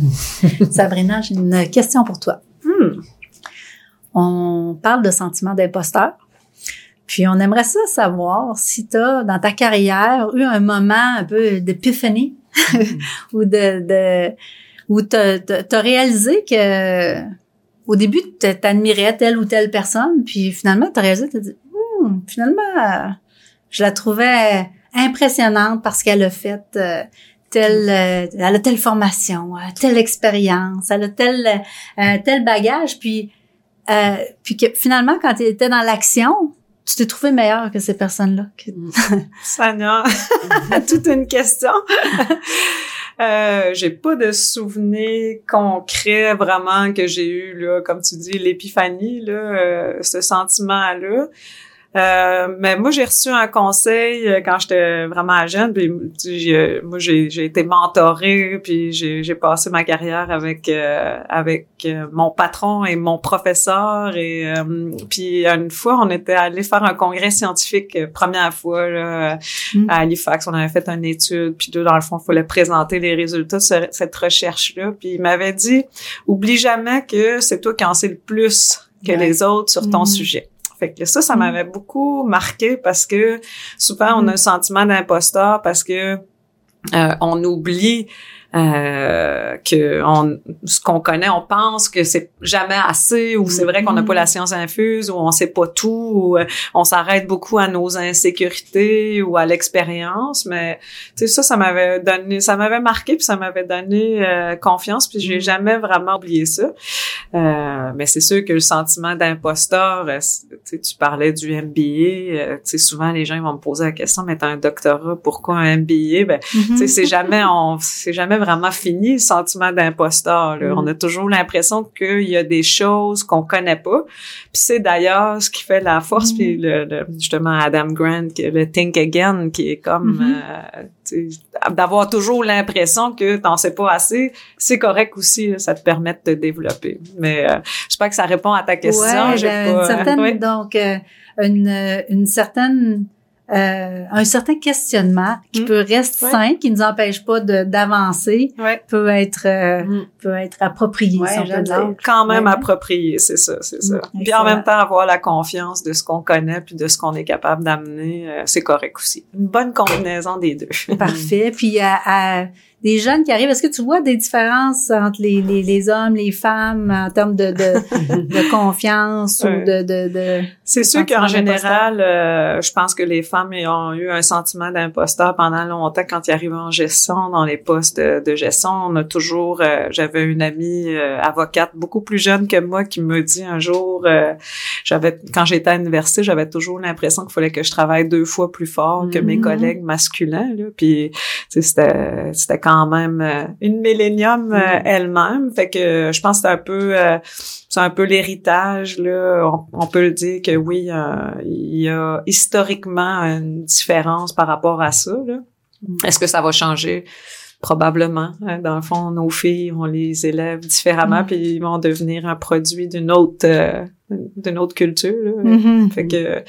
Sabrina, j'ai une question pour toi. Hmm. On parle de sentiment d'imposteur. Puis on aimerait ça savoir si tu as, dans ta carrière, eu un moment un peu d'épiphanie ou de, de où tu as réalisé que au début, tu admirais telle ou telle personne, puis finalement, tu as réalisé, tu dit, hmm, finalement, je la trouvais impressionnante parce qu'elle a fait euh, telle, euh, elle a telle formation, euh, telle expérience, elle a tel, tel bagage, puis, puis que finalement, quand tu étais dans l'action, tu t'es trouvé meilleur que ces personnes-là. Ça n'a toute une question. euh, j'ai pas de souvenir concret vraiment que j'ai eu là, comme tu dis, l'épiphanie là, euh, ce sentiment-là. Euh, mais moi, j'ai reçu un conseil euh, quand j'étais vraiment jeune. Puis, moi, j'ai, j'ai été mentorée, puis j'ai, j'ai passé ma carrière avec euh, avec mon patron et mon professeur. Et puis une fois, on était allé faire un congrès scientifique, première fois là, mm. à Halifax. On avait fait une étude, puis dans le fond, il fallait présenter les résultats de cette recherche-là. Puis il m'avait dit, oublie jamais que c'est toi qui en sais le plus que les autres sur ton mm. sujet. Fait que ça, ça mm. m'avait beaucoup marqué parce que souvent on a un mm. sentiment d'imposteur parce que euh, on oublie euh, que on, ce qu'on connaît, on pense que c'est jamais assez, ou c'est vrai qu'on n'a pas la mm-hmm. science infuse, ou on sait pas tout, ou euh, on s'arrête beaucoup à nos insécurités ou à l'expérience. Mais tu sais ça, ça m'avait donné, ça m'avait marqué, puis ça m'avait donné euh, confiance, puis j'ai mm-hmm. jamais vraiment oublié ça. Euh, mais c'est sûr que le sentiment d'imposteur, tu tu parlais du MBA, tu sais souvent les gens ils vont me poser la question, mais t'as un doctorat, pourquoi un MBA Ben, tu sais c'est jamais on, c'est jamais vraiment fini le sentiment d'imposteur. Mm. On a toujours l'impression qu'il y a des choses qu'on connaît pas. Puis c'est d'ailleurs ce qui fait la force. Puis mm. le, justement Adam Grant, le Think Again, qui est comme mm-hmm. euh, d'avoir toujours l'impression que t'en sais pas assez, c'est correct aussi. ça te permet de te développer. Mais euh, je sais pas que ça répond à ta question. Ouais, ben, une certaine, donc euh, une, une certaine euh, un certain questionnement qui hmm. peut rester sain, qui ne nous empêche pas d'avancer, peut être euh, hmm. peut être approprié. Quand même approprié, c'est ça, c'est ça. Hmm. Puis en même temps avoir la confiance de ce qu'on connaît puis de ce qu'on est capable d'amener, euh, c'est correct aussi. Une bonne combinaison des deux. Parfait. Puis à des jeunes qui arrivent. Est-ce que tu vois des différences entre les, les, les hommes, les femmes en termes de, de, de confiance ou de... de, de C'est sûr qu'en général, euh, je pense que les femmes ont eu un sentiment d'imposteur pendant longtemps quand ils arrivent en gestion, dans les postes de, gestion. On a toujours... Euh, j'avais une amie euh, avocate beaucoup plus jeune que moi qui me dit un jour... j'avais Quand j'étais à l'université, j'avais toujours l'impression qu'il fallait que je travaille deux fois plus fort que mes mm-hmm. collègues masculins. Là. Puis c'était c'était quand même euh, une millénium euh, mm. elle-même. Fait que je pense que c'est un peu euh, c'est un peu l'héritage là. On, peut le dire que oui, il y a historiquement une différence par rapport à ça. Mm. Est-ce que ça va changer? Probablement. Hein. Dans le fond, nos filles, on les élève différemment, mm. puis ils vont devenir un produit d'une autre d'une autre culture. Mm-hmm. Fait que,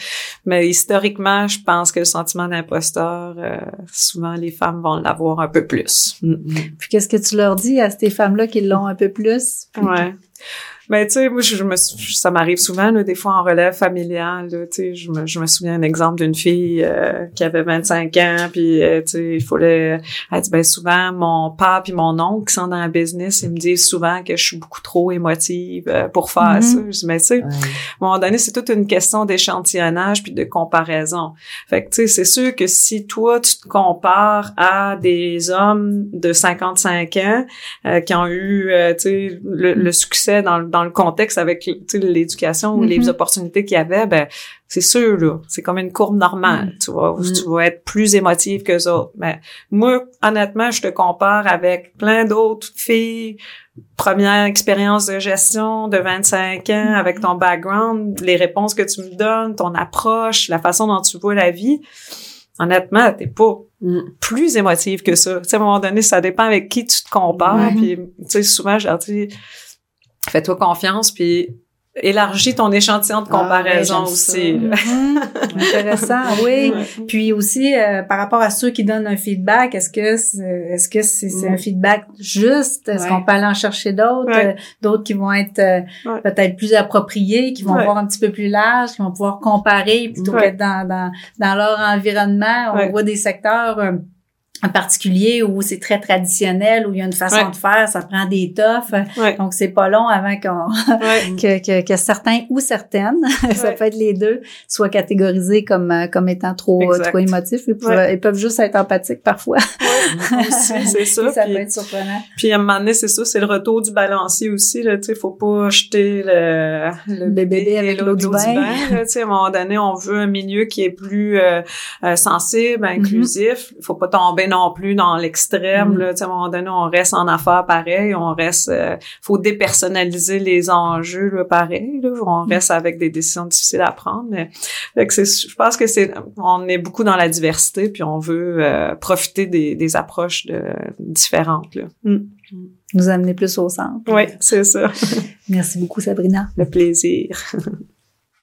mais historiquement, je pense que le sentiment d'imposteur, euh, souvent les femmes vont l'avoir un peu plus. Mm-hmm. Puis qu'est-ce que tu leur dis à ces femmes-là qui l'ont un peu plus? Ouais. Mais tu sais, moi, je, me, ça m'arrive souvent, là, des fois en relève familiale. tu sais, je me, je me souviens d'un exemple d'une fille euh, qui avait 25 ans, puis euh, tu sais, il fallait. Elle dit ben souvent mon père puis mon oncle qui sont dans la business, ils me disent souvent que je suis beaucoup trop émotive euh, pour faire mm-hmm. ça. Je dis mais tu sais, à un moment donné, c'est toute une question d'échantillonnage puis de comparaison. Fait que tu sais, c'est sûr que si toi tu te compares à des hommes de 55 ans qui ont eu, tu sais, le, le succès dans, dans dans le contexte avec l'éducation ou les mm-hmm. opportunités qu'il y avait, ben c'est sûr là, c'est comme une courbe normale, mm. tu vois, mm. tu vas être plus émotive que autres. Mais moi, honnêtement, je te compare avec plein d'autres filles, première expérience de gestion de 25 ans, avec mm. ton background, les réponses que tu me donnes, ton approche, la façon dont tu vois la vie. Honnêtement, t'es pas plus émotive que ça. Tu sais, à un moment donné, ça dépend avec qui tu te compares. Mm-hmm. Puis, tu sais, souvent, je leur dis, fais-toi confiance, puis élargis ton échantillon de Ah, comparaison ouais, aussi. Mhm. Intéressant, oui. Puis aussi, euh, par rapport à ceux qui donnent un feedback, est-ce que c'est, est-ce que c'est, c'est un feedback juste? Est-ce Ouais. qu'on peut aller en chercher d'autres? Ouais. Euh, d'autres qui vont être euh, Ouais. peut-être plus appropriés, qui vont Ouais. voir un petit peu plus large, qui vont pouvoir comparer plutôt Ouais. qu'être dans, dans, dans leur environnement? On Ouais. voit des secteurs euh, en particulier où c'est très traditionnel, où il y a une façon Ouais. de faire, ça prend des toughs. Ouais. Donc, c'est pas long avant qu'on Ouais. que, que, que certains ou certaines, ça peut être les deux, soient catégorisés comme euh, comme étant trop euh, Exact. trop émotifs. Ils peuvent, ils peuvent juste être empathiques parfois. aussi, c'est ça. ça Puis- peut être surprenant. Puis à un moment donné, c'est ça, c'est le retour du balancier aussi. Là, tu sais, faut pas jeter le, Le bébé avec l'eau du bain. là, tu sais, à un moment donné, on veut un milieu qui est plus euh, euh, sensible, Mm-hmm. inclusif. Faut pas tomber non plus dans l'extrême. Sais, à un moment donné, on reste en affaires pareil. On reste, euh, faut dépersonnaliser les enjeux là, pareil. Là, on Mm. reste avec des décisions difficiles à prendre. Mais fait que c'est, je pense que c'est, on est beaucoup dans la diversité, puis on veut euh, profiter des, des approches de, différentes. Là. Mm. Nous amener plus au centre. Oui, c'est ça. Merci beaucoup, Sabrina. Le plaisir.